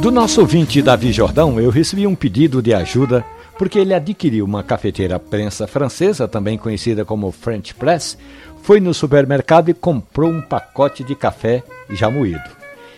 Do nosso ouvinte Davi Jordão, eu recebi um pedido de ajuda porque ele adquiriu uma cafeteira prensa francesa, também conhecida como French Press, foi no supermercado e comprou um pacote de café já moído.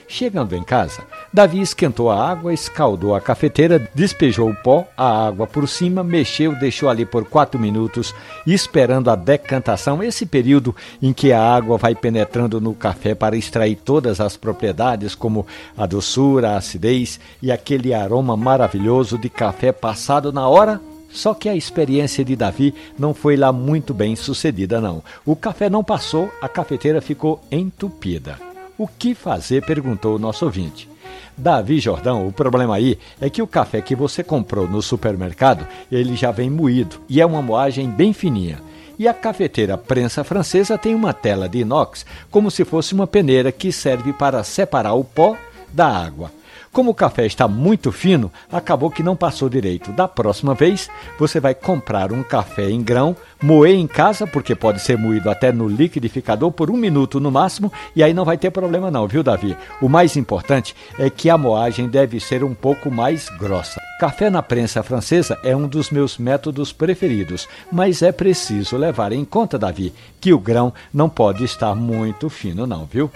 Chegando em casa, Davi esquentou a água, escaldou a cafeteira, despejou o pó, a água por cima, mexeu, deixou ali por quatro minutos, esperando a decantação, esse período em que a água vai penetrando no café para extrair todas as propriedades, como a doçura, a acidez e aquele aroma maravilhoso de café passado na hora só que a experiência de Davi não foi lá muito bem sucedida, não. O café não passou, a cafeteira ficou entupida. O que fazer? perguntou o nosso ouvinte. Davi Jordão, o problema aí é que o café que você comprou no supermercado, ele já vem moído e é uma moagem bem fininha. E a cafeteira prensa francesa tem uma tela de inox, como se fosse uma peneira que serve para separar o pó da água. Como o café está muito fino, acabou que não passou direito. Da próxima vez, você vai comprar um café em grão, moer em casa, porque pode ser moído até no liquidificador por um minuto no máximo, e aí não vai ter problema não, viu, Davi? O mais importante é que a moagem deve ser um pouco mais grossa. Café na prensa francesa é um dos meus métodos preferidos, mas é preciso levar em conta, Davi, que o grão não pode estar muito fino não, viu?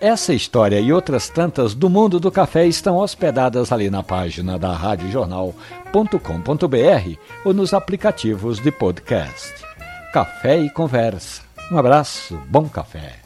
Essa história e outras tantas do mundo do café estão hospedadas ali na página da radiojornal.com.br ou nos aplicativos de podcast. Café e conversa. Um abraço, bom café.